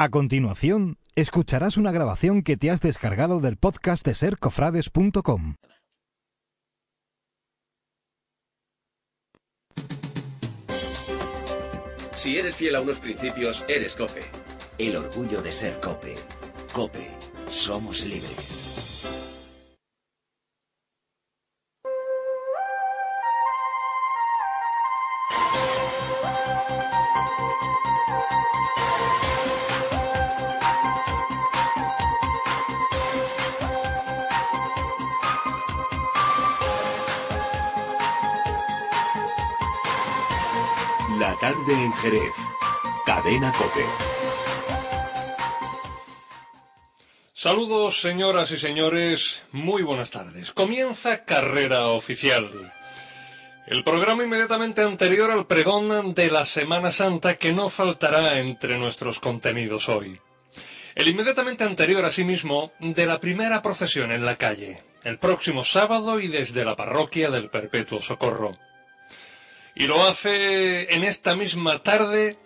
A continuación, escucharás una grabación que te has descargado del podcast de sercofrades.com. Si eres fiel a unos principios, eres Cope. El orgullo de ser Cope. Cope, somos libres. Tarde en Jerez. Cadena Cope. Saludos, señoras y señores. Muy buenas tardes. Comienza Carrera Oficial. El programa inmediatamente anterior al pregón de la Semana Santa que no faltará entre nuestros contenidos hoy. El inmediatamente anterior, asimismo, de la primera procesión en la calle, el próximo sábado y desde la parroquia del Perpetuo Socorro. Y lo hace en esta misma tarde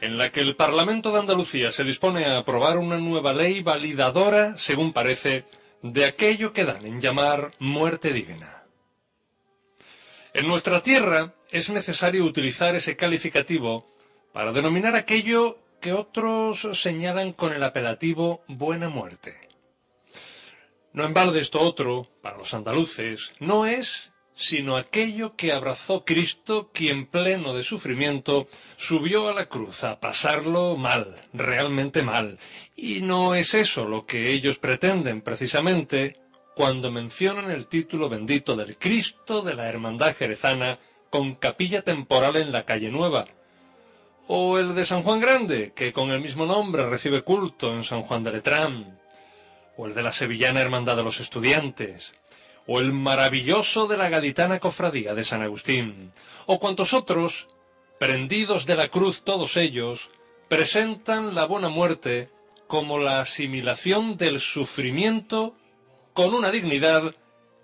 en la que el Parlamento de Andalucía se dispone a aprobar una nueva ley validadora, según parece, de aquello que dan en llamar muerte digna. En nuestra tierra es necesario utilizar ese calificativo para denominar aquello que otros señalan con el apelativo buena muerte. No en balde esto otro, para los andaluces, no es sino aquello que abrazó Cristo, quien pleno de sufrimiento subió a la cruz a pasarlo mal, realmente mal. Y no es eso lo que ellos pretenden precisamente cuando mencionan el título bendito del Cristo de la Hermandad Jerezana con capilla temporal en la calle Nueva, o el de San Juan Grande, que con el mismo nombre recibe culto en San Juan de Letrán, o el de la Sevillana Hermandad de los Estudiantes, o el maravilloso de la gaditana cofradía de San Agustín, o cuantos otros, prendidos de la cruz todos ellos, presentan la buena muerte como la asimilación del sufrimiento con una dignidad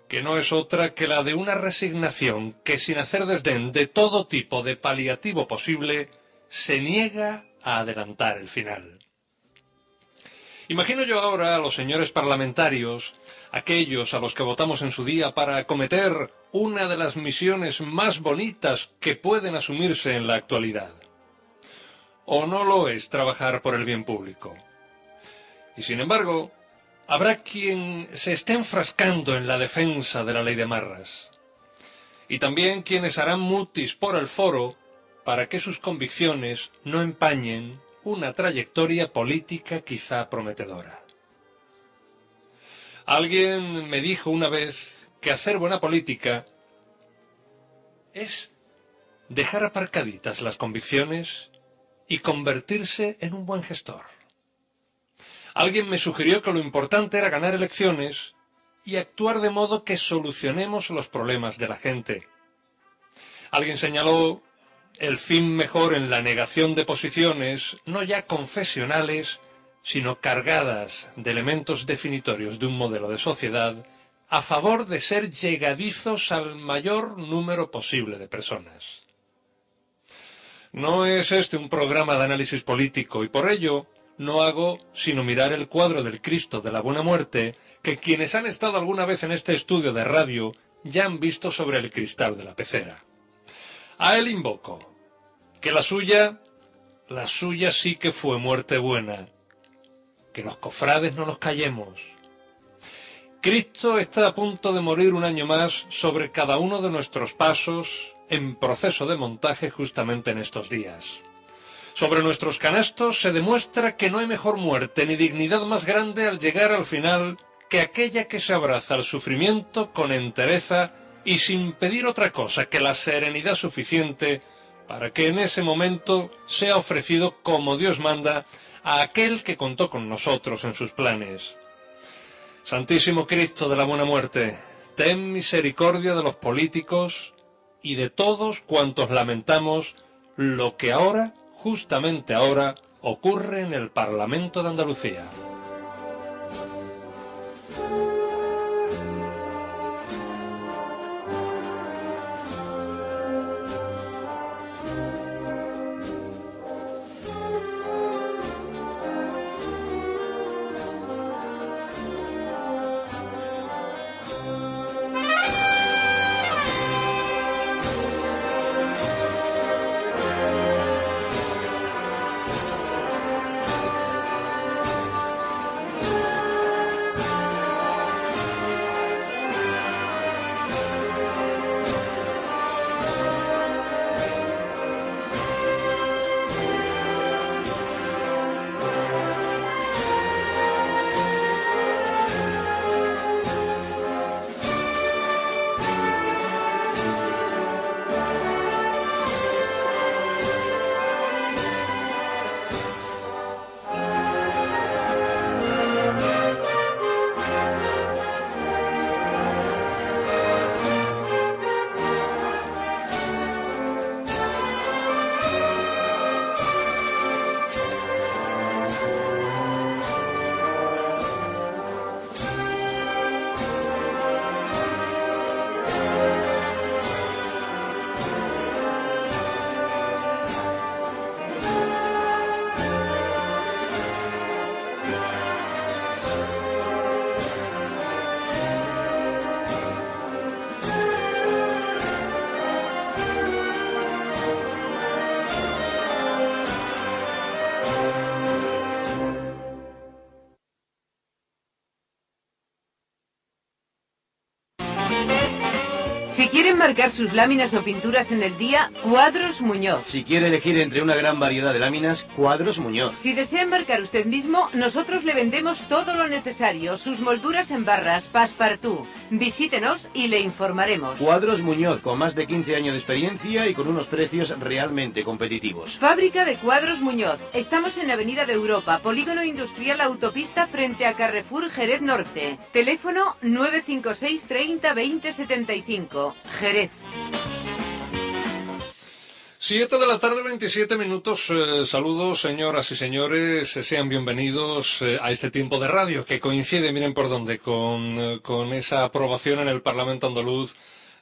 que no es otra que la de una resignación que sin hacer desdén de todo tipo de paliativo posible, se niega a adelantar el final. Imagino yo ahora a los señores parlamentarios, aquellos a los que votamos en su día para acometer una de las misiones más bonitas que pueden asumirse en la actualidad. ¿O no lo es trabajar por el bien público? Y sin embargo, habrá quien se esté enfrascando en la defensa de la ley de marras. Y también quienes harán mutis por el foro para que sus convicciones no empañen una trayectoria política quizá prometedora. Alguien me dijo una vez que hacer buena política es dejar aparcaditas las convicciones y convertirse en un buen gestor. Alguien me sugirió que lo importante era ganar elecciones y actuar de modo que solucionemos los problemas de la gente. Alguien señaló el fin mejor en la negación de posiciones, no ya confesionales, sino cargadas de elementos definitorios de un modelo de sociedad, a favor de ser llegadizos al mayor número posible de personas. No es este un programa de análisis político y por ello no hago sino mirar el cuadro del Cristo de la Buena Muerte que quienes han estado alguna vez en este estudio de radio ya han visto sobre el cristal de la pecera. A él invoco, que la suya, la suya sí que fue muerte buena, que los cofrades no nos callemos. Cristo está a punto de morir un año más sobre cada uno de nuestros pasos en proceso de montaje justamente en estos días. Sobre nuestros canastos se demuestra que no hay mejor muerte ni dignidad más grande al llegar al final que aquella que se abraza al sufrimiento con entereza y sin pedir otra cosa que la serenidad suficiente para que en ese momento sea ofrecido como Dios manda a aquel que contó con nosotros en sus planes. Santísimo Cristo de la Buena Muerte, ten misericordia de los políticos y de todos cuantos lamentamos lo que ahora, justamente ahora, ocurre en el Parlamento de Andalucía. Marcar sus láminas o pinturas en el día, Cuadros Muñoz. Si quiere elegir entre una gran variedad de láminas, Cuadros Muñoz. Si desea marcar usted mismo, nosotros le vendemos todo lo necesario, sus molduras en barras, passepartout. Visítenos y le informaremos. Cuadros Muñoz, con más de 15 años de experiencia y con unos precios realmente competitivos. Fábrica de Cuadros Muñoz. Estamos en Avenida de Europa, Polígono Industrial Autopista frente a Carrefour Jerez Norte. Teléfono 956 30 20 75. Jerez. 7 de la tarde, 27 minutos. Eh, saludos, señoras y señores. eh, sean bienvenidos eh, a este tiempo de radio que coincide, miren por dónde, con, con esa aprobación en el Parlamento andaluz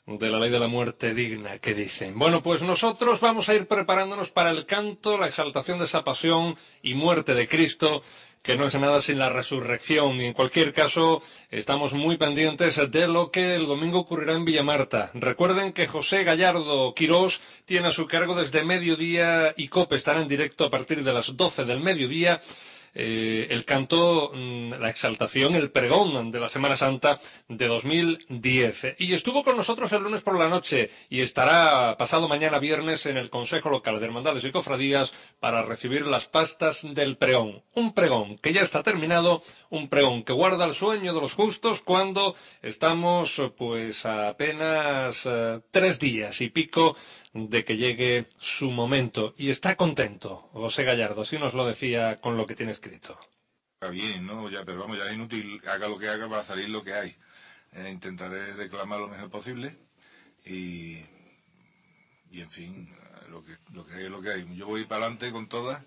de la ley de la muerte digna que dicen. Bueno, pues nosotros vamos a ir preparándonos para el canto, la exaltación de esa pasión y muerte de Cristo que no es nada sin la resurrección. Y en cualquier caso, estamos muy pendientes de lo que el domingo ocurrirá en Villamarta. Recuerden que José Gallardo Quirós tiene a su cargo desde mediodía y COPE estará en directo a partir de las 12 del mediodía. Eh, el canto, mm, la exaltación, el pregón de la Semana Santa de 2010. Y estuvo con nosotros el lunes por la noche y estará pasado mañana viernes en el Consejo Local de Hermandades y Cofradías para recibir las pastas del pregón. Un pregón que ya está terminado, un pregón que guarda el sueño de los justos cuando estamos pues a apenas eh, tres días y pico de que llegue su momento. Y está contento, José Gallardo, así nos lo decía con lo que tiene escrito. Está bien, ¿no? Ya, pero vamos, ya es inútil, haga lo que haga para salir lo que hay. Eh, intentaré declamar lo mejor posible y, y en fin, lo que, lo que hay es lo que hay. Yo voy para adelante con todas,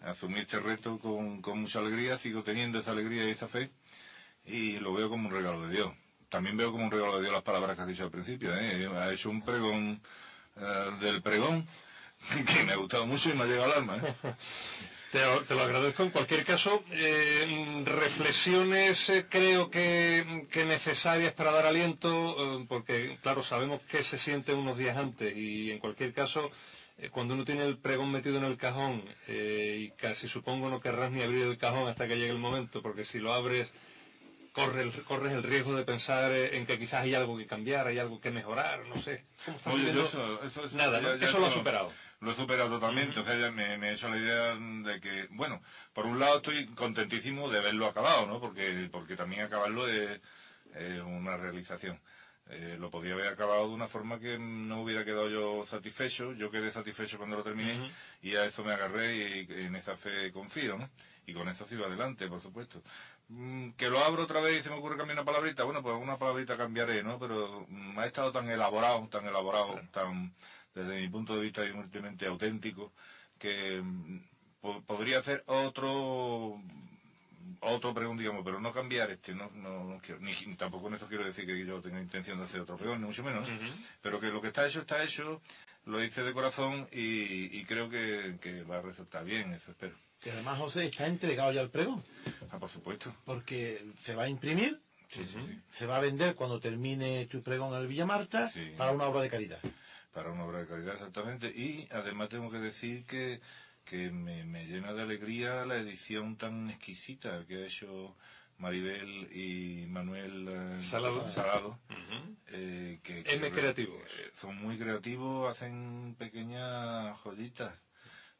asumí este reto con, con mucha alegría, sigo teniendo esa alegría y esa fe y lo veo como un regalo de Dios. También veo como un regalo de Dios las palabras que has dicho al principio, ¿eh? Ha hecho un pregón eh, del pregón que me ha gustado mucho y me ha llegado al alma, ¿eh? Te, te lo agradezco. En cualquier caso, eh, reflexiones eh, creo que, que necesarias para dar aliento, eh, porque claro, sabemos que se siente unos días antes y en cualquier caso, cuando uno tiene el pregón metido en el cajón y casi supongo no querrás ni abrir el cajón hasta que llegue el momento, porque si lo abres corre el- corres el riesgo de pensar eh, en que quizás hay algo que cambiar, hay algo que mejorar, no sé. Eso, eso, eso- Nada, ¿no? ya- ya eso lo esto- superado. Lo he superado totalmente, o sea, ya me, me he hecho la idea de que, bueno, por un lado estoy contentísimo de verlo acabado, ¿no? Porque, porque también acabarlo es, es una realización. Eh, lo podía haber acabado de una forma que no hubiera quedado yo satisfecho, yo quedé satisfecho cuando lo terminé y a eso me agarré y, en esa fe confío, ¿no? Y con eso sigo adelante, por supuesto. Mm, que lo abro otra vez y se me ocurre cambiar una palabrita, bueno, pues una palabrita cambiaré, ¿no? Pero mm, ha estado tan elaborado, tan elaborado, tan, desde mi punto de vista, evidentemente auténtico, que mm, po- podría hacer otro otro pregón, digamos, pero no cambiar este, no, no, no quiero, ni tampoco con esto quiero decir que yo tenga intención de hacer otro pregón, ni mucho menos, ¿no? pero que lo que está hecho está hecho, lo hice de corazón y, y creo que, que va a resultar bien, eso espero. Que además, José, está entregado ya el pregón, Ah, por supuesto. porque se va a imprimir, Sí, sí, sí. se va a vender cuando termine tu pregón en el Villa Marta Sí. para una obra de caridad. para una obra de calidad exactamente y además tengo que decir que, que me, me llena de alegría la edición tan exquisita que ha hecho Maribel y Manuel eh, Salado. Salado, Ujú. eh, que, que M creativos. eh, son muy creativos hacen pequeñas joyitas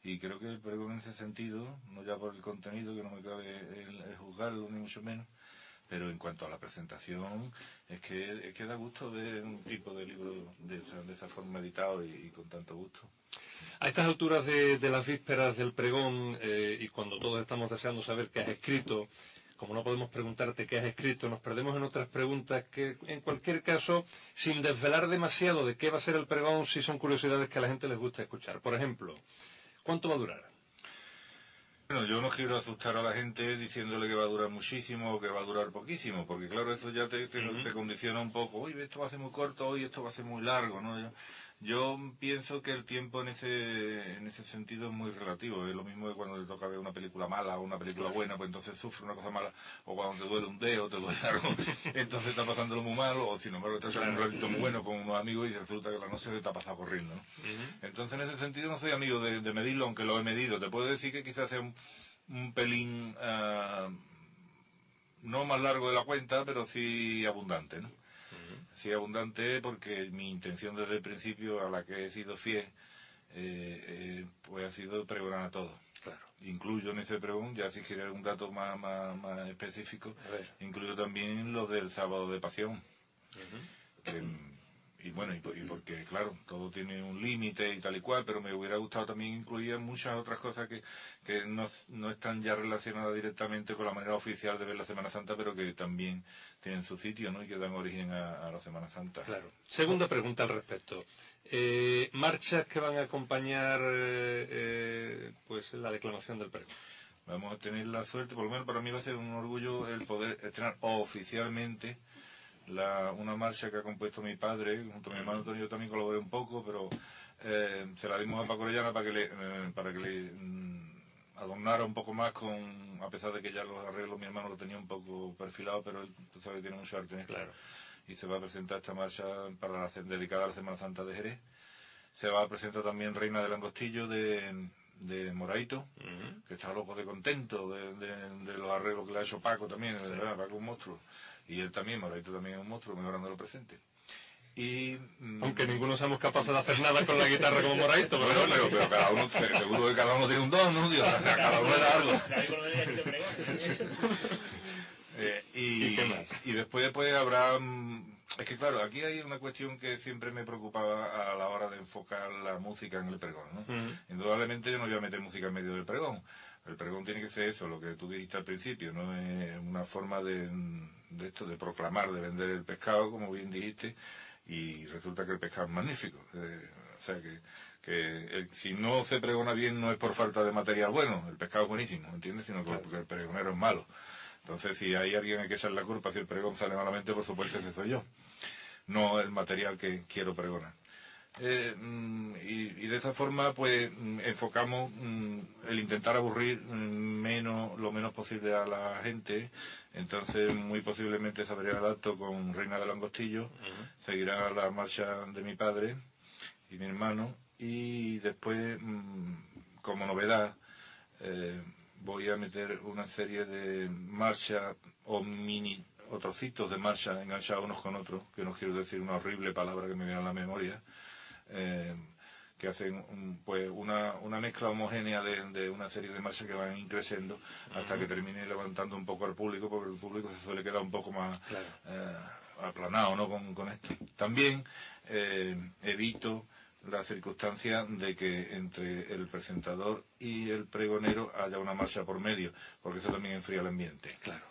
y creo que el pregón en ese sentido no ya por el contenido que no me cabe el, el juzgarlo ni mucho menos pero en cuanto a la presentación, es que, es que da gusto ver un tipo de libro de esa, de esa forma editado y, y con tanto gusto. A estas alturas de, de las vísperas del pregón eh, y cuando todos estamos deseando saber qué has escrito, como no podemos preguntarte qué has escrito, nos perdemos en otras preguntas que, en cualquier caso, sin desvelar demasiado de qué va a ser el pregón, sí son curiosidades que a la gente les gusta escuchar. Por ejemplo, ¿cuánto va a durar? Bueno, yo no quiero asustar a la gente diciéndole que va a durar muchísimo o que va a durar poquísimo, porque claro, eso ya te, te, te condiciona un poco. Oye, esto va a ser muy corto, hoy esto va a ser muy largo, ¿no? Yo, yo pienso que el tiempo en ese, en ese sentido es muy relativo. Es lo mismo que cuando te toca ver una película mala o una película buena, pues entonces sufre una cosa mala. O cuando te duele un dedo, te duele algo, entonces está pasándolo muy mal. O sin embargo, estás en un ratito muy bueno con unos amigos y resulta que la noche te ha pasado corriendo, ¿no? Entonces, en ese sentido, no soy amigo de, de medirlo, aunque lo he medido. Te puedo decir que quizás sea un, un pelín ah, no más largo de la cuenta, pero sí abundante, ¿no? Sí abundante porque mi intención desde el principio a la que he sido fiel eh, eh, pues ha sido pregonar a todos. Claro. Incluyo en ese pregón, ya si quiere un dato más, más, más específico, incluyo también los del sábado de pasión. Que, y bueno, y, po- y porque claro, todo tiene un límite y tal y cual, pero me hubiera gustado también incluir muchas otras cosas que, que no, no están ya relacionadas directamente con la manera oficial de ver la Semana Santa, pero que también tienen su sitio, ¿no? Y que dan origen a, a la Semana Santa. Claro. Segunda pregunta al respecto. Eh, marchas que van a acompañar eh, eh, pues la declamación del pregón. Vamos a tener la suerte, por lo menos para mí va a ser un orgullo el poder estrenar oficialmente la, una marcha que ha compuesto mi padre, junto a mi hermano Antonio, yo también colaboré un poco, pero eh, se la dimos a Paco Orellana para que le, eh, para que le mm, adornara un poco más con, a pesar de que ya los arreglos mi hermano lo tenía un poco perfilado, pero él, tú sabes, tiene mucho arte en esto. Claro. Y se va a presentar esta marcha para la, dedicada a la Semana Santa de Jerez. Se va a presentar también Reina del Angostillo de, de Moraito, que está loco de contento de, de- de los arreglos que le ha hecho Paco también, de verdad, Paco es un monstruo. Y él también, Moraito también es un monstruo, mejorando presente. Y, mm, Aunque ninguno somos capaces de hacer nada con la guitarra como Moraito, pero bueno, bueno. pero, pero cada uno, seguro que cada uno tiene un don, ¿no? Dios, cada uno le da algo. Eh, y, ¿Y qué más? y después pues habrá... mm, Es que claro, aquí hay una cuestión que siempre me preocupaba a la hora de enfocar la música en el pregón, ¿no? Indudablemente yo no voy a meter música en medio del pregón. El pregón tiene que ser eso, lo que tú dijiste al principio, ¿no? Es una forma de, de esto, de proclamar, de vender el pescado, como bien dijiste, y resulta que el pescado es magnífico. Eh, o sea que, que el- si no se pregona bien no es por falta de material bueno, el pescado es buenísimo, ¿entiendes? Sino que porque el pregonero es malo. Entonces, si hay alguien que echar la culpa si el pregón sale malamente, por supuesto ese soy yo. No el material que quiero pregonar. Eh, mm, y, y de esa forma, pues, mm, enfocamos mm, el intentar aburrir menos, lo menos posible a la gente. Entonces, muy posiblemente se abrirá el acto con Reina del Angostillo, seguirá la marcha de mi padre y mi hermano, y después, mm, como novedad, eh, voy a meter una serie de marchas o mini o trocitos de marcha enganchados unos con otros, que no quiero decir una horrible palabra que me viene a la memoria, eh, que hacen un- pues una, una mezcla homogénea de, de una serie de marchas que van increciendo hasta que termine levantando un poco al público, porque el público se suele quedar un poco más eh, aplanado ¿no? con, con esto. También eh, evito la circunstancia de que entre el presentador y el pregonero haya una marcha por medio, porque eso también enfría el ambiente. Claro.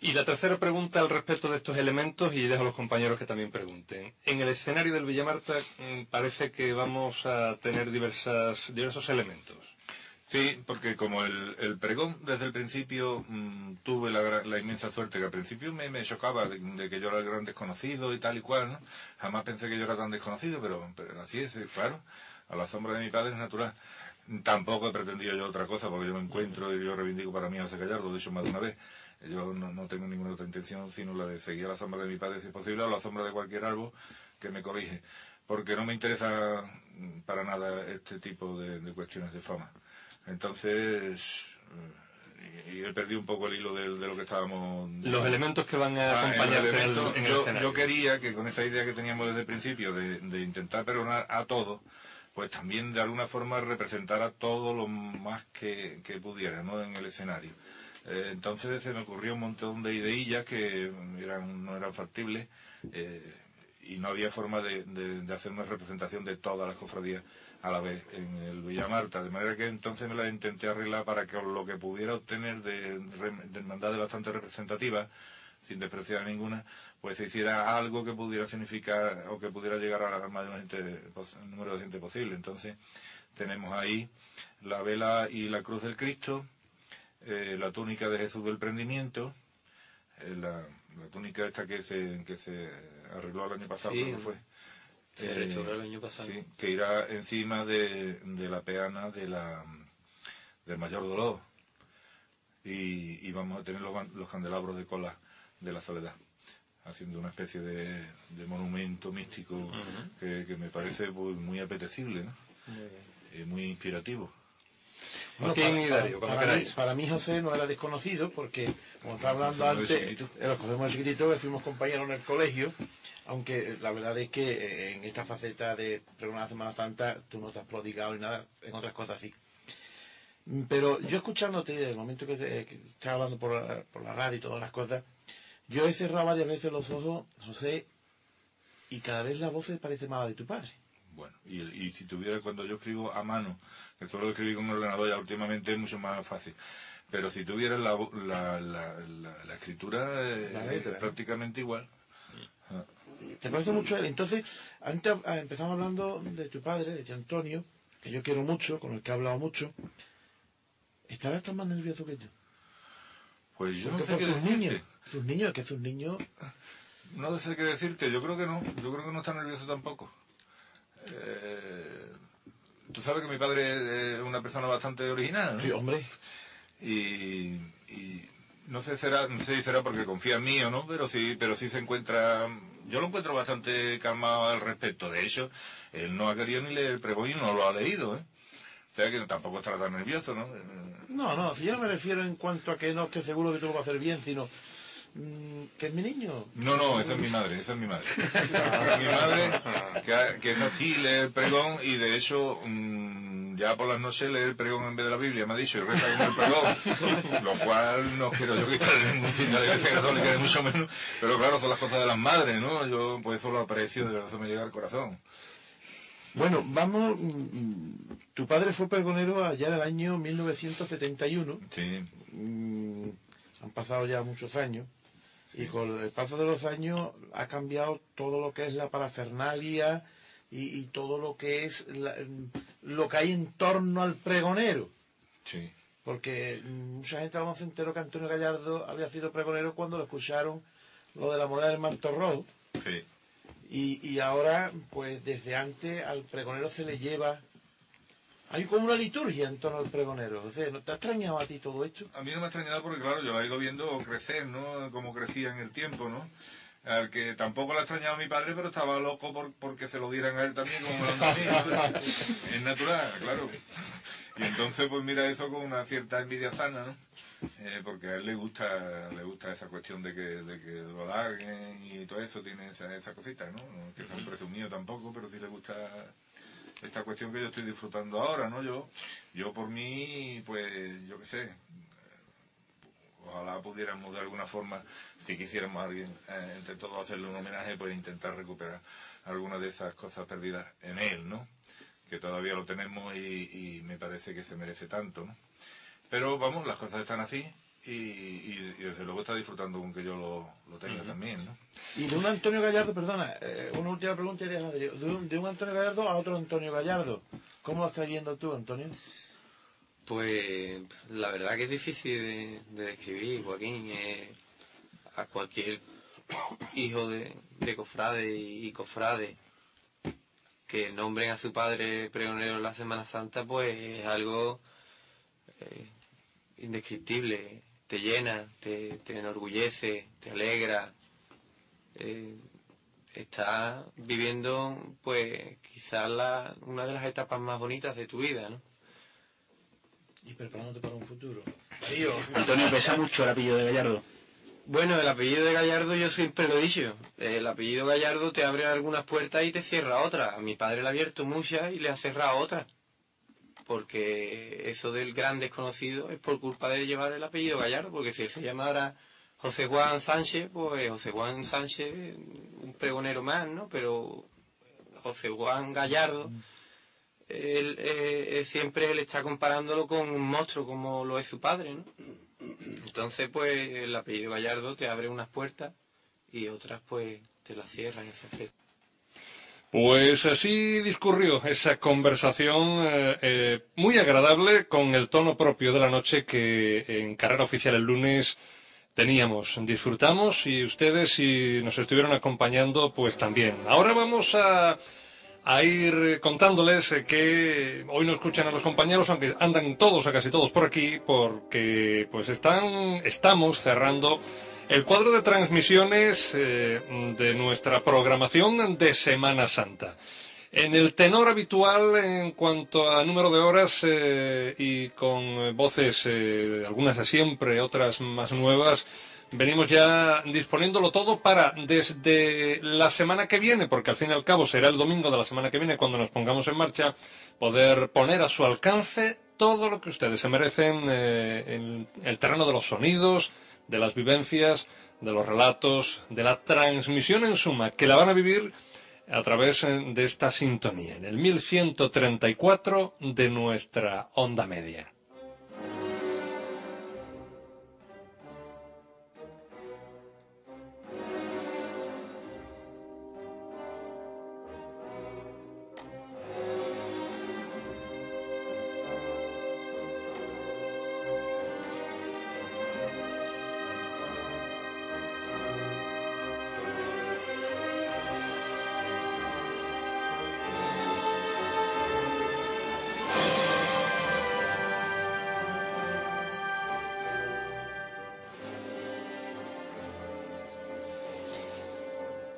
Y la tercera pregunta al respecto de estos elementos, y dejo a los compañeros que también pregunten. En el escenario del Villamarta mm, parece que vamos a tener diversas, diversos elementos. Sí, porque como el, el pregón desde el principio mm, tuve la, la inmensa suerte que al principio me, chocaba de, de que yo era el gran desconocido y tal y cual, ¿no? Jamás pensé que yo era tan desconocido, pero, pero así es, eh, claro. A la sombra de mi padre es natural. Tampoco he pretendido yo otra cosa, porque yo me encuentro y yo reivindico para mí a José Gallardo, lo he dicho más de una vez. Yo no, no tengo ninguna otra intención sino la de seguir a la sombra de mi padre si es posible, o a la sombra de cualquier árbol que me cobije. Porque no me interesa mm, para nada este tipo de, de cuestiones de fama. Entonces, eh, y, y he perdido un poco el hilo de, de lo que estábamos... Los elementos que van a Ah, acompañar el en el, evento, en el yo, escenario. yo quería que con esa idea que teníamos desde el principio de, de intentar perdonar a todos, pues también de alguna forma representar a todo lo más que, que pudiera ¿no? en el escenario. Eh, entonces se me ocurrió un montón de ideillas que eran, no eran factibles eh, y no había forma de, de- de hacer una representación de todas las cofradías a la vez en el Villa Marta, de manera que entonces me la intenté arreglar para que lo que pudiera obtener de, de hermandades bastante representativas, sin despreciar ninguna, pues se hiciera algo que pudiera significar o que pudiera llegar a la mayor gente, número de gente posible. Entonces tenemos ahí la vela y la cruz del Cristo, eh, la túnica de Jesús del prendimiento, eh, la, la túnica esta que se, que se arregló el año pasado, Sí. creo que fue. Se restauró el año pasado. sí, que irá encima de, de la peana de la, del mayor dolor. Y, y vamos a tener los candelabros de cola de la soledad, haciendo una especie de, de monumento místico que, que me parece pues, muy apetecible ¿no? y muy inspirativo. Bueno, Joaquín para, para- para mí, queráis. para mí José no era desconocido porque, como estaba hablando antes, eh, lo cogemos de chiquitito, que fuimos compañeros en el colegio, aunque la verdad es que eh, en esta faceta de pregonar la Semana Santa tú no te has prodigado ni nada, en otras cosas sí. Pero yo escuchándote, desde el momento que, te, que estás hablando por la, por la radio y todas las cosas, yo he cerrado varias veces los ojos, José, y cada vez la voz se parece más la de tu padre. Bueno, y, y si tuviera, cuando yo escribo a mano, que solo escribí con un ordenador ya últimamente es mucho más fácil, pero si tuviera la, la, la, la- la escritura eh, letra. es prácticamente igual. Ah. ¿Te parece mucho él? Entonces, antes ah, empezamos hablando de tu padre, de tío Antonio, que yo quiero mucho, con el que he hablado mucho. ¿Estarás tan más nervioso que yo? Pues yo no Porque sé por qué decirte. niños. Tus niños, es que sus niños... No sé qué decirte, yo creo que no, yo creo que no está nervioso tampoco. Eh, tú sabes que mi padre es una persona bastante original, ¿no? Sí, hombre, y, y no sé será no sé si será porque confía en mí o no pero sí pero sí se encuentra yo lo encuentro bastante calmado al respecto de hecho él no ha querido ni leer el pregón y no lo ha leído ¿eh? o sea que tampoco estará tan nervioso no no, no, si yo no me refiero en cuanto a que no esté seguro que tú lo vas a hacer bien, sino que es mi niño. no no esa es mi madre esa es mi madre. Mi madre que, que es así lee el pregón y de hecho mm, ya por las noches lee el pregón en vez de la Biblia me ha dicho y reza con el pregón. Lo cual no quiero yo quitar ningún signo de iglesia católica ni mucho menos. Pero claro son las cosas de las madres no yo pues eso lo aprecio de verdad me llega al corazón. Bueno, vamos... mm, tu padre fue pregonero allá en el año 1971. sí. Mm, han pasado ya muchos años y con el paso de los años ha cambiado todo lo que es la parafernalia y, y todo lo que es la- lo que hay en torno al pregonero. sí Porque mm, mucha gente a lo mejor se enteró que Antonio Gallardo había sido pregonero cuando lo escucharon lo de la moneda del manto rojo. sí Y, y ahora, pues desde antes al pregonero se le lleva... Hay como una liturgia en torno al pregonero. O sea, ¿no te ha extrañado a ti todo esto? A mí no me ha extrañado porque, claro, yo la he ido viendo crecer, ¿no? Como crecía en el tiempo, ¿no? Al que tampoco le ha extrañado mi padre, pero estaba loco por, porque se lo dieran a él también, como lo a mí. Es natural, claro. Y entonces, pues mira eso con una cierta envidia sana, ¿no? Eh, porque a él le gusta le gusta esa cuestión de que, de que lo larguen y todo eso, tiene esa, esa cosita, ¿no? Que sea un presumido tampoco, pero sí le gusta esta cuestión que yo estoy disfrutando ahora, ¿no? Yo, yo por mí, pues, yo qué sé, ojalá pudiéramos de alguna forma, si quisiéramos alguien, eh, entre todos hacerle un homenaje, pues intentar recuperar algunas de esas cosas perdidas en él, ¿no? Que todavía lo tenemos y, y me parece que se merece tanto, ¿no? Pero vamos, las cosas están así y, y- y desde luego está disfrutando con que yo lo, lo tenga también, ¿no? Y de un Antonio Gallardo, perdona, eh, una última pregunta y deja de, de un, de un Antonio Gallardo a otro Antonio Gallardo. ¿Cómo lo estás viendo tú, Antonio? Pues la verdad que es difícil de, de describir, Joaquín. eh, a cualquier hijo de, de cofrade y, y cofrade que nombren a su padre pregonero en la Semana Santa, pues es algo eh, indescriptible. Te llena, te, te enorgullece, te alegra. eh, estás viviendo, pues, quizás la, una de las etapas más bonitas de tu vida, ¿no? Y preparándote para un futuro. Antonio, pesa mucho el apellido de Gallardo. Bueno, el apellido de Gallardo yo siempre lo he dicho. El apellido Gallardo te abre algunas puertas y te cierra otras. A mi padre le ha abierto muchas y le ha cerrado otras. Porque eso del gran desconocido es por culpa de llevar el apellido Gallardo. Porque si él se llamara José Juan Sánchez, pues José Juan Sánchez, un pregonero más, ¿no? Pero José Juan Gallardo, él, eh, eh, siempre él está comparándolo con un monstruo como lo es su padre, ¿no? Entonces, pues, el apellido Gallardo te abre unas puertas y otras, pues, te las cierran. ese aspecto. Pues así discurrió esa conversación eh, eh, muy agradable con el tono propio de la noche que en Carrera Oficial el lunes teníamos. Disfrutamos y ustedes, si nos estuvieron acompañando, pues también. Ahora vamos a, a ir contándoles que hoy no escuchan a los compañeros, aunque andan todos o casi todos por aquí, porque pues están, estamos cerrando el cuadro de transmisiones eh, de nuestra programación de Semana Santa. En el tenor habitual en cuanto a número de horas eh, y con voces, eh, algunas de siempre, otras más nuevas, venimos ya disponiéndolo todo para desde la semana que viene, porque al fin y al cabo será el domingo de la semana que viene cuando nos pongamos en marcha, poder poner a su alcance todo lo que ustedes se merecen en el terreno de los sonidos, de las vivencias, de los relatos, de la transmisión en suma, que la van a vivir a través eh, de esta sintonía, en el 1134 de nuestra onda media.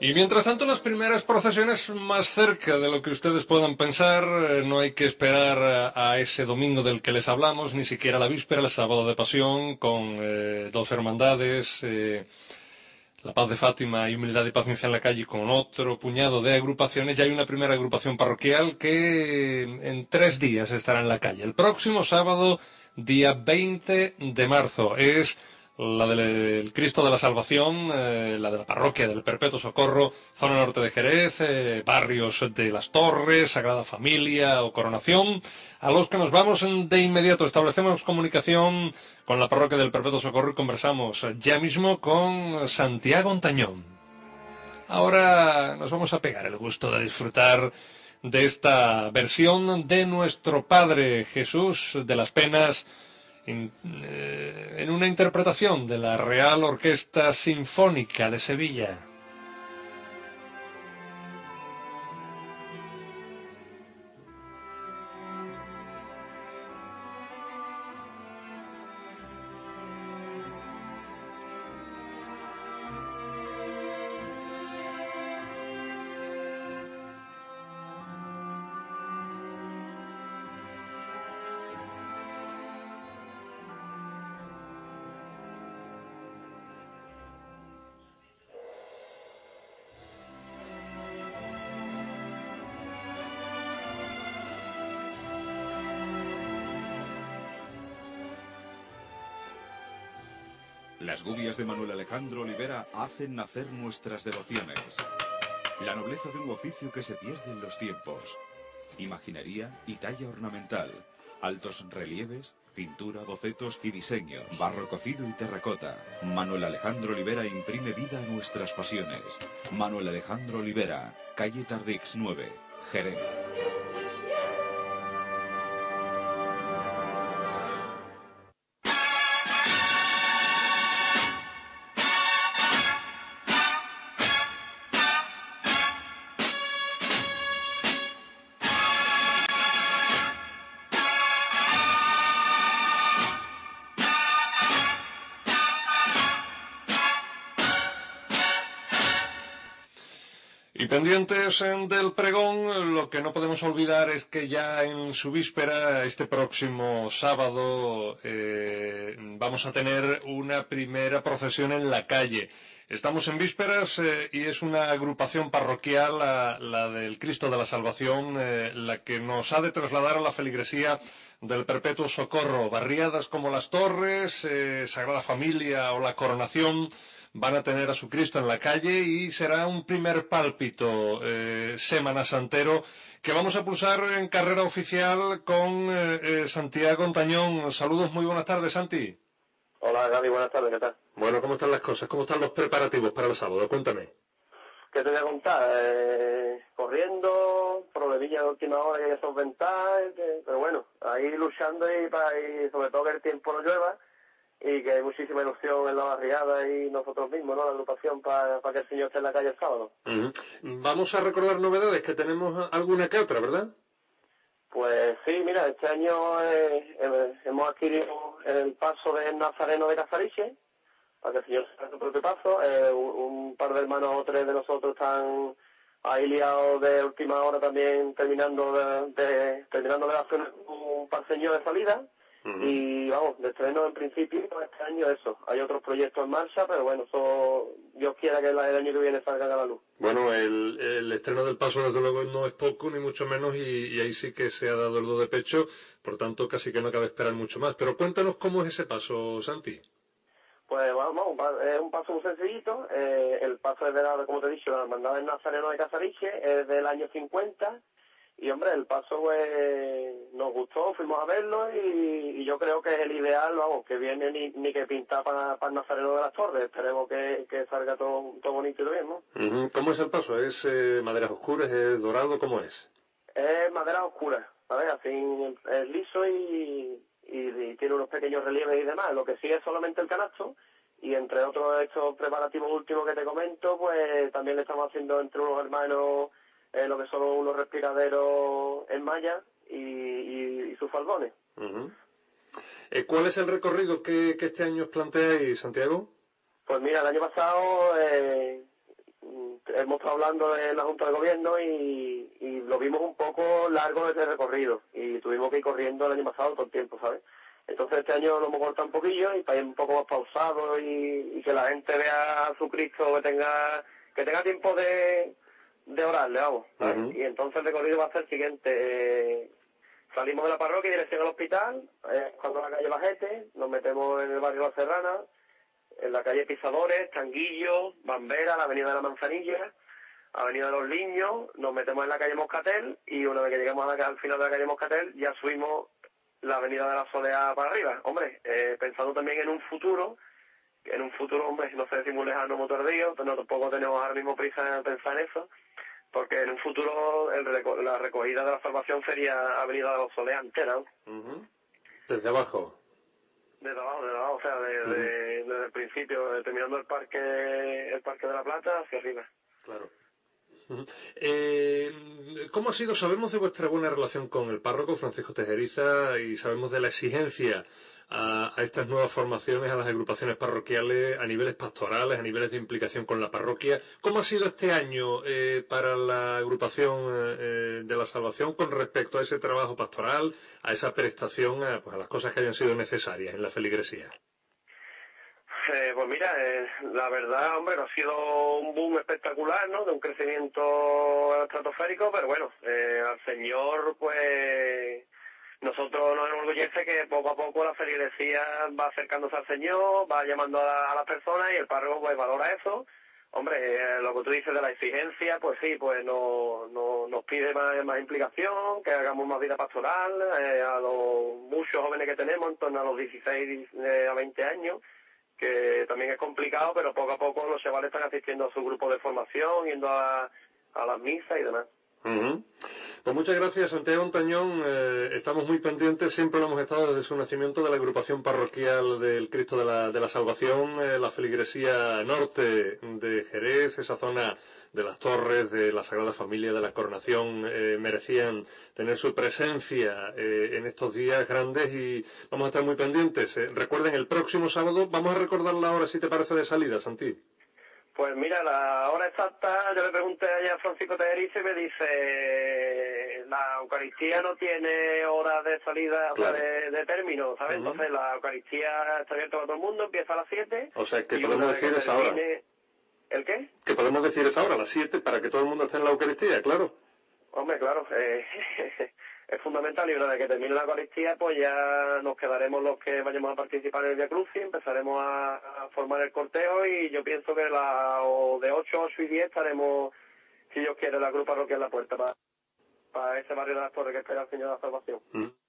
Y mientras tanto, las primeras procesiones más cerca de lo que ustedes puedan pensar, eh, no hay que esperar a, a ese domingo del que les hablamos, ni siquiera la víspera, el sábado de pasión, con eh, dos hermandades, eh, la paz de Fátima y humildad y paciencia en la calle, con otro puñado de agrupaciones. Ya hay una primera agrupación parroquial que en tres días estará en la calle. El próximo sábado, día 20 de marzo, es la del Cristo de la Salvación, eh, la de la parroquia del Perpetuo Socorro, zona norte de Jerez, eh, barrios de Las Torres, Sagrada Familia o Coronación, a los que nos vamos de inmediato. Establecemos comunicación con la parroquia del Perpetuo Socorro y conversamos ya mismo con Santiago Ontañón. Ahora nos vamos a pegar el gusto de disfrutar de esta versión de nuestro Padre Jesús de las Penas, en, eh, en, una interpretación de la Real Orquesta Sinfónica de Sevilla. Las gubias de Manuel Alejandro Olivera hacen nacer nuestras devociones. La nobleza de un oficio que se pierde en los tiempos. Imaginería y talla ornamental. Altos relieves, pintura, bocetos y diseños. Barro cocido y terracota. Manuel Alejandro Olivera imprime vida a nuestras pasiones. Manuel Alejandro Olivera, calle Tardix 9, Jerez. Y pendientes del pregón, lo que no podemos olvidar es que ya en su víspera, este próximo sábado, eh, vamos a tener una primera procesión en la calle. Estamos en vísperas eh, y es una agrupación parroquial, la, la del Cristo de la Salvación, eh, la que nos ha de trasladar a la feligresía del Perpetuo Socorro. Barriadas como las Torres, Sagrada Familia o la Coronación van a tener a su Cristo en la calle y será un primer pálpito eh, semana santero que vamos a pulsar en carrera oficial con eh, eh, Santiago Antañón. Saludos, muy buenas tardes, Santi. Hola, Gaby, buenas tardes, ¿qué tal? Bueno, ¿cómo están las cosas? ¿Cómo están los preparativos para el sábado? Cuéntame. ¿Qué te voy a contar? Eh, corriendo, problemillas de última hora que hay que solventar, que, pero bueno, ahí luchando y, para, y sobre todo que el tiempo no llueva y que hay muchísima ilusión en la barriada y nosotros mismos, ¿no? La agrupación para que el señor esté en la calle el sábado. Uh -huh. Vamos a recordar novedades, que tenemos alguna que otra, ¿verdad? Pues sí, mira, este año eh, eh, hemos adquirido el paso del Nazareno de Casariche, para que el señor sea su propio paso. Eh, un, un, par de hermanos o tres de nosotros están ahí liado de última hora también terminando de, de terminando de hacer un paseño de salida y vamos, de estreno en principio este año eso. Hay otros proyectos en marcha, pero bueno, eso Dios quiera que el año que viene salgan a la luz. Bueno, el, el estreno del paso desde luego no es poco, ni mucho menos, y, y, ahí sí que se ha dado el do de pecho, por tanto casi que no cabe esperar mucho más. Pero cuéntanos cómo es ese paso, Santi. Pues vamos, es un paso muy sencillito. Eh, el paso es de la, como te he dicho, de la Hermandad del Nazareno de Casariche, es del año 50 y hombre, el paso pues, nos gustó, fuimos a verlo y, yo creo que es el ideal, vamos, que viene ni, ni que pinta para el Nazareno de las Torres. Esperemos que, que salga todo, todo bonito y bien, ¿no? ¿Cómo es el paso? ¿Es eh, maderas oscuras, es dorado? ¿Cómo es? Es madera oscura, ¿sabes? Así es liso y, y, tiene unos pequeños relieves y demás. Lo que sí es solamente el canasto y entre otros estos preparativos últimos que te comento, pues también le estamos haciendo entre unos hermanos eh, lo que son unos respiraderos en malla y, sus faldones. Eh, ¿Cuál es el recorrido que, este año os planteáis, Santiago? Pues mira, el año pasado eh, hemos estado hablando en la Junta de Gobierno y, lo vimos un poco largo ese recorrido y tuvimos que ir corriendo el año pasado todo el tiempo, ¿sabes? Entonces este año lo hemos cortado un poquillo y para ir un poco más pausado y, y que la gente vea a su Cristo que tenga que tenga tiempo de, de orarle, vamos. Y entonces el recorrido va a ser el siguiente. Eh, salimos de la parroquia y dirección al hospital, eh, cuando la calle Bajete, nos metemos en el barrio La Serrana, en la calle Pisadores, Tanguillo, Bambera, la avenida de la Manzanilla, avenida de los Liños, nos metemos en la calle Moscatel y una vez que llegamos al final de la calle Moscatel ya subimos la avenida de la Soleá para arriba. Hombre, eh, pensando también en un futuro, en un futuro, hombre, no sé si muy lejano motor río, pero tampoco tenemos ahora mismo prisa en pensar en eso, porque en un futuro el la recogida de la salvación sería Avenida de los Soles entera. Desde abajo. Desde abajo, desde abajo, o sea, desde, el principio, terminando el parque, el parque de la Plata hacia arriba. Claro. Eh, ¿Cómo ha sido? Sabemos de vuestra buena relación con el párroco Francisco Tejeriza y sabemos de la exigencia a, estas nuevas formaciones, a las agrupaciones parroquiales, a niveles pastorales, a niveles de implicación con la parroquia. ¿Cómo ha sido este año eh, para la agrupación eh, de la salvación con respecto a ese trabajo pastoral, a esa prestación, a, pues, a las cosas que hayan sido necesarias en la feligresía? Eh, pues mira, la verdad, hombre, ha sido un boom espectacular, ¿no? De un crecimiento estratosférico, pero bueno, al Señor, pues nosotros nos enorgullece que poco a poco la feligresía va acercándose al Señor, va llamando a, las personas y el párroco pues valora eso. Hombre, eh, lo que tú dices de la exigencia, pues sí, pues no, nos pide más, implicación, que hagamos más vida pastoral, eh, a los muchos jóvenes que tenemos, en torno a los 16 eh, a 20 años, que también es complicado, pero poco a poco los chavales están asistiendo a su grupo de formación, yendo a, a las misas y demás. Pues muchas gracias, Santiago Antañón. Eh, estamos muy pendientes, siempre lo hemos estado desde su nacimiento de la agrupación parroquial del Cristo de la, de la Salvación, eh, la feligresía norte de Jerez, esa zona de las torres, de la Sagrada Familia, de la Coronación, eh, merecían tener su presencia en estos días grandes y vamos a estar muy pendientes. recuerden, el próximo sábado, vamos a recordar la hora, si te parece, de salida, Santi. Pues mira, la hora exacta, yo le pregunté ayer a Francisco Tejerizo y me dice, la Eucaristía no tiene hora de salida, o sea, de, término, ¿sabes? Entonces la Eucaristía está abierta para todo el mundo, empieza a las 7. O sea, que podemos decir esa hora. ¿El qué? Que podemos decir esa hora, a las 7, para que todo el mundo esté en la Eucaristía, claro. Hombre, claro. Eh, es fundamental y una vez que termine la Eucaristía, pues ya nos quedaremos los que vayamos a participar en el Via Crucis, empezaremos a, formar el corteo y yo pienso que la, de 8, 8 y 10 estaremos, si Dios quiere, la Cruz Parroquial en la puerta para, para ese barrio de las Torres que espera el Señor de la Salvación. Mm.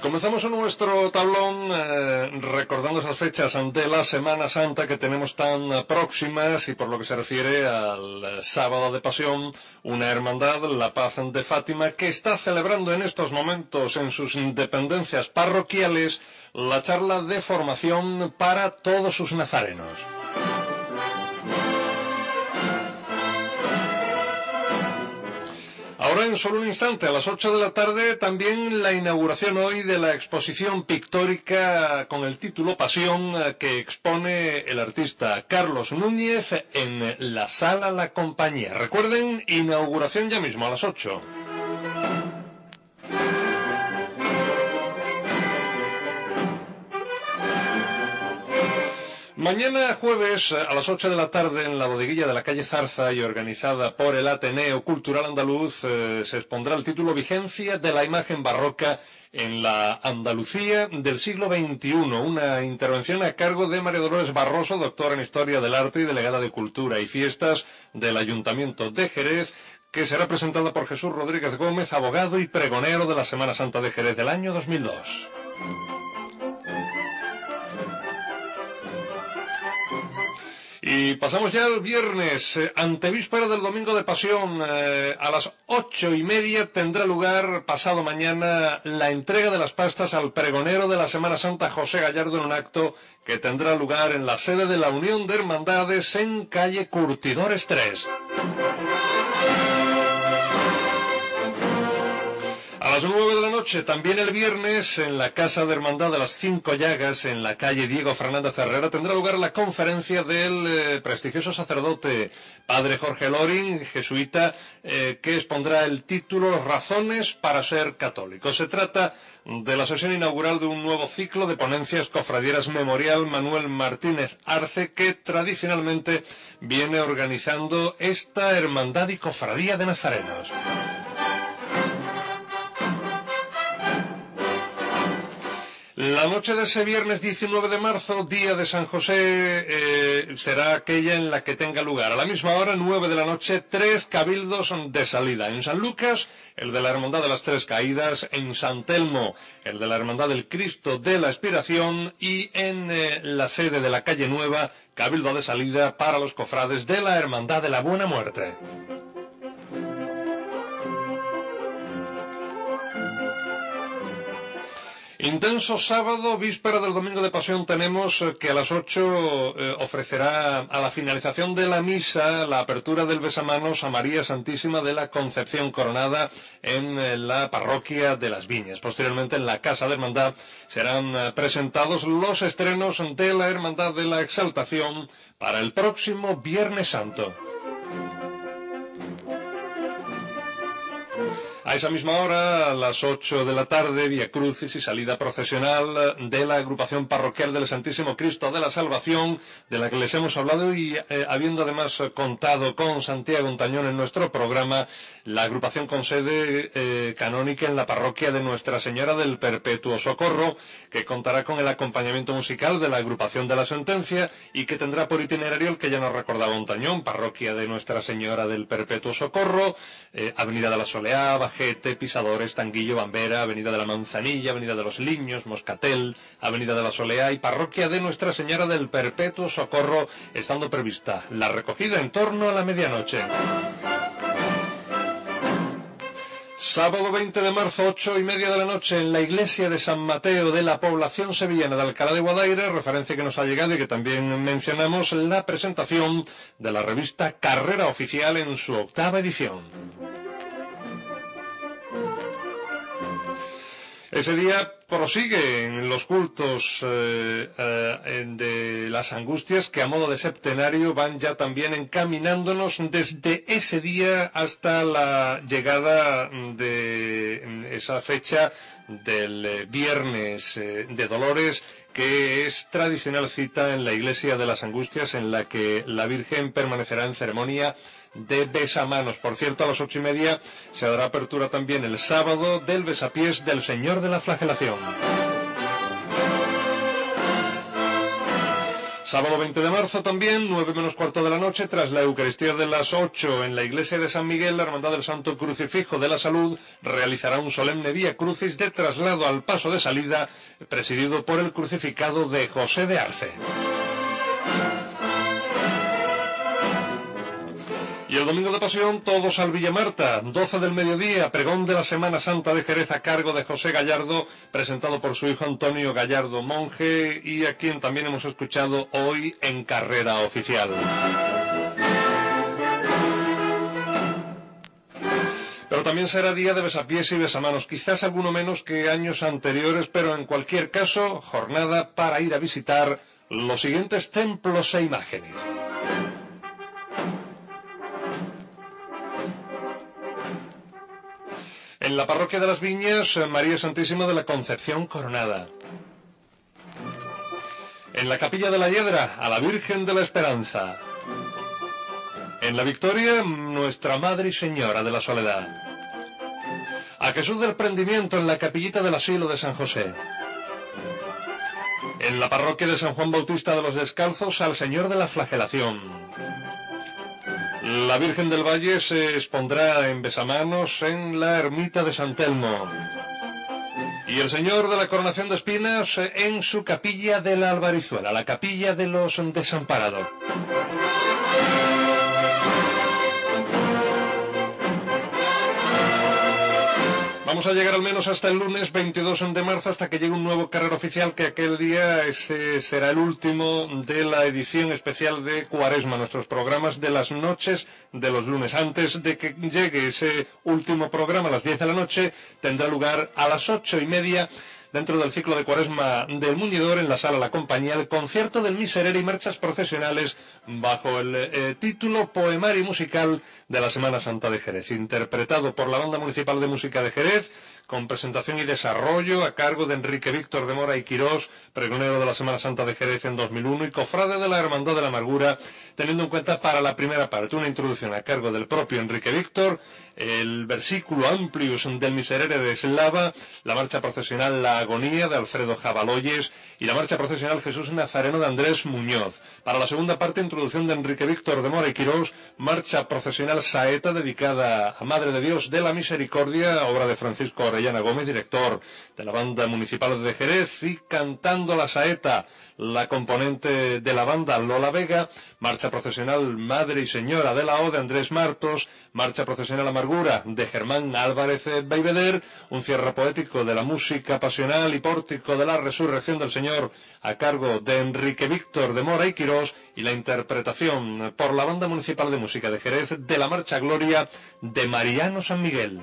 Comenzamos nuestro tablón eh, recordando esas fechas de la Semana Santa que tenemos tan próximas y por lo que se refiere al sábado de pasión, una hermandad, la paz de Fátima, que está celebrando en estos momentos en sus dependencias parroquiales la charla de formación para todos sus nazarenos. Ahora en solo un instante, a las 8 de la tarde, también la inauguración hoy de la exposición pictórica con el título Pasión eh, que expone el artista Carlos Núñez en la sala La Compañía. Recuerden, inauguración ya mismo a las 8. Mañana jueves a las 8 de la tarde en la bodeguilla de la calle Zarza y organizada por el Ateneo Cultural Andaluz eh, se expondrá el título Vigencia de la imagen barroca en la Andalucía del siglo XXI, una intervención a cargo de María Dolores Barroso, doctora en Historia del Arte y delegada de Cultura y Fiestas del Ayuntamiento de Jerez, que será presentada por Jesús Rodríguez Gómez, abogado y pregonero de la Semana Santa de Jerez del año 2002. Y pasamos ya al viernes, eh, antevíspera del Domingo de Pasión. Eh, a las ocho y media tendrá lugar, pasado mañana, la entrega de las pastas al pregonero de la Semana Santa, José Gallardo, en un acto que tendrá lugar en la sede de la Unión de Hermandades en calle Curtidores 3. Las nueve de la noche, también el viernes, en la Casa de Hermandad de las Cinco Llagas, en la calle Diego Fernández Herrera, tendrá lugar la conferencia del eh, prestigioso sacerdote Padre Jorge Loring, jesuita, eh, que expondrá el título Razones para ser católico. Se trata de la sesión inaugural de un nuevo ciclo de ponencias cofradieras memorial Manuel Martínez Arce, que tradicionalmente viene organizando esta hermandad y cofradía de nazarenos. La noche de ese viernes 19 de marzo, día de San José, eh, será aquella en la que tenga lugar. A la misma hora, 9 de la noche, tres cabildos de salida. En San Lucas, el de la Hermandad de las Tres Caídas. En San Telmo, el de la Hermandad del Cristo de la Expiración. Y en eh, la sede de la Calle Nueva, cabildo de salida para los cofrades de la Hermandad de la Buena Muerte. Intenso sábado, víspera del domingo de pasión, tenemos eh, que a las 8 eh, ofrecerá a la finalización de la misa la apertura del besamanos a María Santísima de la Concepción Coronada en eh, la parroquia de las Viñas. Posteriormente, en la Casa de Hermandad serán presentados los estrenos de la Hermandad de la Exaltación para el próximo Viernes Santo. A esa misma hora, a las 8 de la tarde, Vía Crucis y salida procesional de la agrupación parroquial del Santísimo Cristo de la Salvación, de la que les hemos hablado y eh, habiendo además contado con Santiago Untañón en nuestro programa, la agrupación con sede eh, canónica en la parroquia de Nuestra Señora del Perpetuo Socorro, que contará con el acompañamiento musical de la agrupación de la sentencia y que tendrá por itinerario el que ya nos recordaba Untañón, parroquia de Nuestra Señora del Perpetuo Socorro, eh, Avenida de la Soleá, Pisadores, Tanguillo, Bambera, Avenida de la Manzanilla, Avenida de los Liños, Moscatel, Avenida de la Soleá y parroquia de Nuestra Señora del Perpetuo Socorro, estando prevista la recogida en torno a la medianoche. Sábado 20 de marzo, ocho y media de la noche, en la iglesia de San Mateo de la población sevillana de Alcalá de Guadaira, referencia que nos ha llegado y que también mencionamos, la presentación de la revista Carrera Oficial en su octava edición. Ese día prosiguen los cultos eh, eh, de las angustias que a modo de septenario van ya también encaminándonos desde ese día hasta la llegada de esa fecha del eh, viernes de Dolores que es tradicional cita en la iglesia de las angustias en la que la Virgen permanecerá en ceremonia de besamanos. Por cierto, a las ocho y media se dará apertura también el sábado del besapiés del Señor de la Flagelación. Sábado 20 de marzo también, nueve menos cuarto de la noche, tras la Eucaristía de las ocho en la iglesia de San Miguel, la Hermandad del Santo Crucifijo de la Salud realizará un solemne vía crucis de traslado al paso de salida, presidido por el crucificado de José de Arce. Y el domingo de pasión, todos al Villa Marta, 12 del mediodía, pregón de la Semana Santa de Jerez a cargo de José Gallardo, presentado por su hijo Antonio Gallardo Monje y a quien también hemos escuchado hoy en carrera oficial. Pero también será día de besapiés y besamanos, quizás alguno menos que años anteriores, pero en cualquier caso, jornada para ir a visitar los siguientes templos e imágenes. En la parroquia de las Viñas, María Santísima de la Concepción Coronada. En la capilla de la Hiedra, a la Virgen de la Esperanza. En la Victoria, Nuestra Madre y Señora de la Soledad. A Jesús del Prendimiento en la capillita del Asilo de San José. En la parroquia de San Juan Bautista de los Descalzos al Señor de la Flagelación. La Virgen del Valle se expondrá en besamanos en la ermita de San Telmo. Y el Señor de la Coronación de Espinas en su capilla de la Albarizuela, la capilla de los desamparados. Vamos a llegar al menos hasta el lunes 22 de marzo, hasta que llegue un nuevo carrera oficial, que aquel día ese será el último de la edición especial de Cuaresma, nuestros programas de las noches de los lunes. Antes de que llegue ese último programa a las 10 de la noche, tendrá lugar a las ocho y media dentro del ciclo de cuaresma del Muñidor en la sala La Compañía, el concierto del Miserere y marchas profesionales bajo el eh, título Poemario musical de la Semana Santa de Jerez, interpretado por la Banda Municipal de Música de Jerez, con presentación y desarrollo a cargo de Enrique Víctor de Mora y Quirós, pregonero de la Semana Santa de Jerez en 2001 y cofrade de la Hermandad de la Amargura, teniendo en cuenta para la primera parte una introducción a cargo del propio Enrique Víctor, el versículo Amplius del Miserere de Eslava, la marcha procesional La Agonía de Alfredo Jabaloyes y la marcha procesional Jesús Nazareno de Andrés Muñoz. Para la segunda parte, introducción de Enrique Víctor de Mora Quirós, marcha procesional Saeta dedicada a Madre de Dios de la Misericordia, obra de Francisco Orellana Gómez, director de la banda municipal de Jerez, y cantando la Saeta, la componente de la banda Lola Vega, marcha procesional Madre y Señora de la O de Andrés Martos, marcha procesional Amargura de Germán Álvarez Beiveder, un cierre poético de la música pasional y pórtico de la resurrección del Señor a cargo de Enrique Víctor de Mora y Quirós y la interpretación por la Banda Municipal de Música de Jerez de la Marcha Gloria de Mariano San Miguel.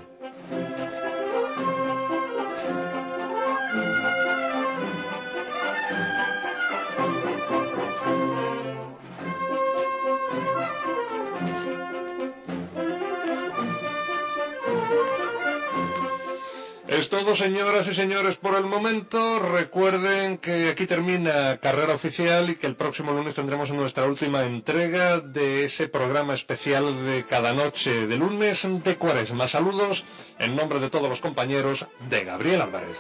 Todo, señoras y señores, por el momento. Recuerden que aquí termina Carrera Oficial y que el próximo lunes tendremos nuestra última entrega de ese programa especial de cada noche de lunes de Cuaresma. Saludos en nombre de todos los compañeros de Gabriel Álvarez.